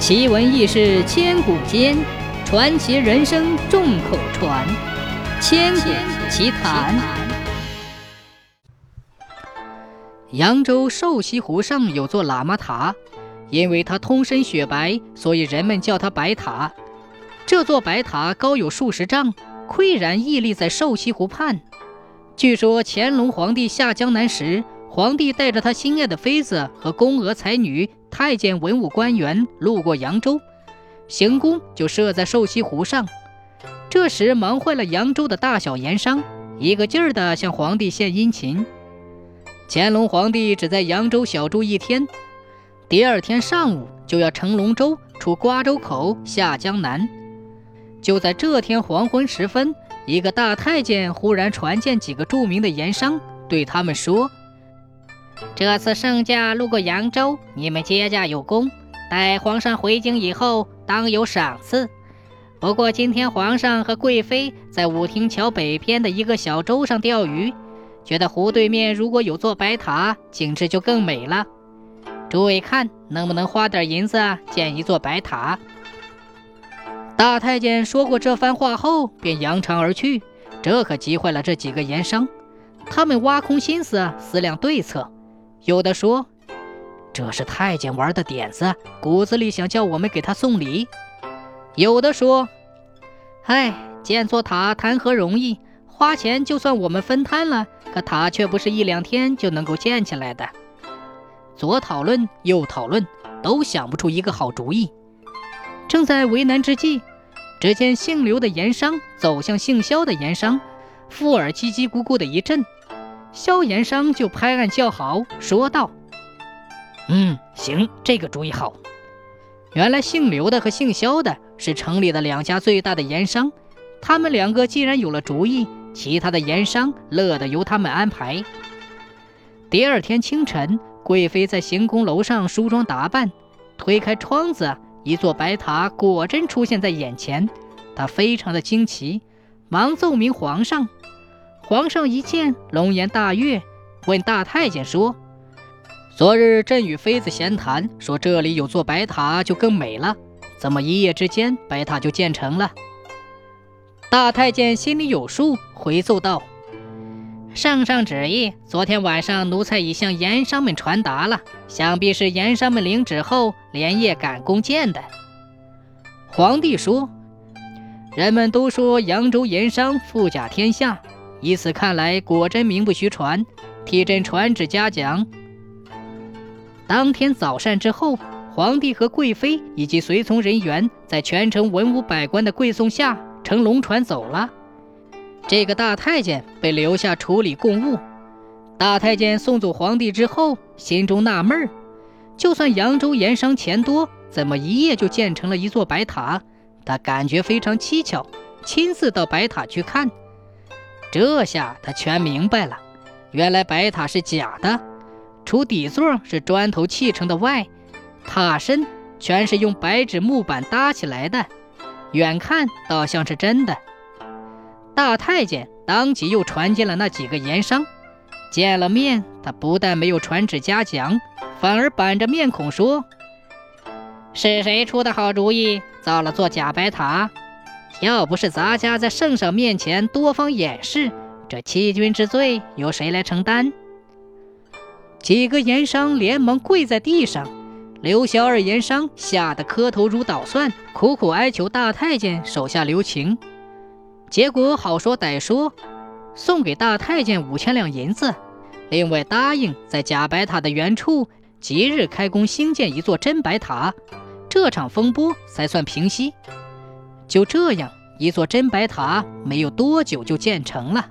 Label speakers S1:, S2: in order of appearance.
S1: 奇闻异事千古间，传奇人生众口传。千古奇谈。扬州瘦西湖上有座喇嘛塔，因为它通身雪白，所以人们叫它白塔。这座白塔高有数十丈，岿然屹立在瘦西湖畔。据说乾隆皇帝下江南时，皇帝带着他心爱的妃子和宫娥才女。太监文武官员路过扬州，行宫就设在瘦西湖上。这时忙坏了扬州的大小盐商，一个劲儿地向皇帝献殷勤。乾隆皇帝只在扬州小住一天，第二天上午就要乘龙舟出瓜州口下江南。就在这天黄昏时分，一个大太监忽然传见几个著名的盐商，对他们说。这次圣驾路过扬州，你们接驾有功。待皇上回京以后，当有赏赐。不过今天皇上和贵妃在武亭桥北边的一个小洲上钓鱼，觉得湖对面如果有座白塔，景致就更美了。诸位看，能不能花点银子建一座白塔？大太监说过这番话后，便扬长而去。这可急坏了这几个盐商，他们挖空心思思量对策。有的说，这是太监玩的点子，骨子里想叫我们给他送礼；有的说，唉，建座塔谈何容易，花钱就算我们分摊了，可塔却不是一两天就能够建起来的。左讨论，右讨论，都想不出一个好主意。正在为难之际，只见姓刘的盐商走向姓肖的盐商，附耳叽叽咕咕的一阵。萧炎商就拍案叫好，说道：“嗯，行，这个主意好。原来姓刘的和姓萧的是城里的两家最大的盐商，他们两个既然有了主意，其他的盐商乐得由他们安排。”第二天清晨，贵妃在行宫楼上梳妆打扮，推开窗子，一座白塔果真出现在眼前，她非常的惊奇，忙奏明皇上。皇上一见，龙颜大悦，问大太监说：“昨日朕与妃子闲谈，说这里有座白塔就更美了，怎么一夜之间白塔就建成了？”大太监心里有数，回奏道：“圣上旨意，昨天晚上奴才已向盐商们传达了，想必是盐商们领旨后连夜赶工建的。”皇帝说：“人们都说扬州盐商富甲天下。”以此看来，果真名不虚传，替朕传旨嘉奖。当天早膳之后，皇帝和贵妃以及随从人员在全城文武百官的跪送下，乘龙船走了。这个大太监被留下处理公务。大太监送走皇帝之后，心中纳闷儿：就算扬州盐商钱多，怎么一夜就建成了一座白塔？他感觉非常蹊跷，亲自到白塔去看。这下他全明白了，原来白塔是假的，除底座是砖头砌成的外，塔身全是用白纸木板搭起来的，远看倒像是真的。大太监当即又传见了那几个盐商，见了面，他不但没有传旨嘉奖，反而板着面孔说：“是谁出的好主意，造了座假白塔？”要不是咱家在圣上面前多方掩饰，这欺君之罪由谁来承担？几个盐商连忙跪在地上，刘小二盐商吓得磕头如捣蒜，苦苦哀求大太监手下留情。结果好说歹说，送给大太监五千两银子，另外答应在假白塔的原处即日开工兴建一座真白塔，这场风波才算平息。就这样，一座真白塔没有多久就建成了。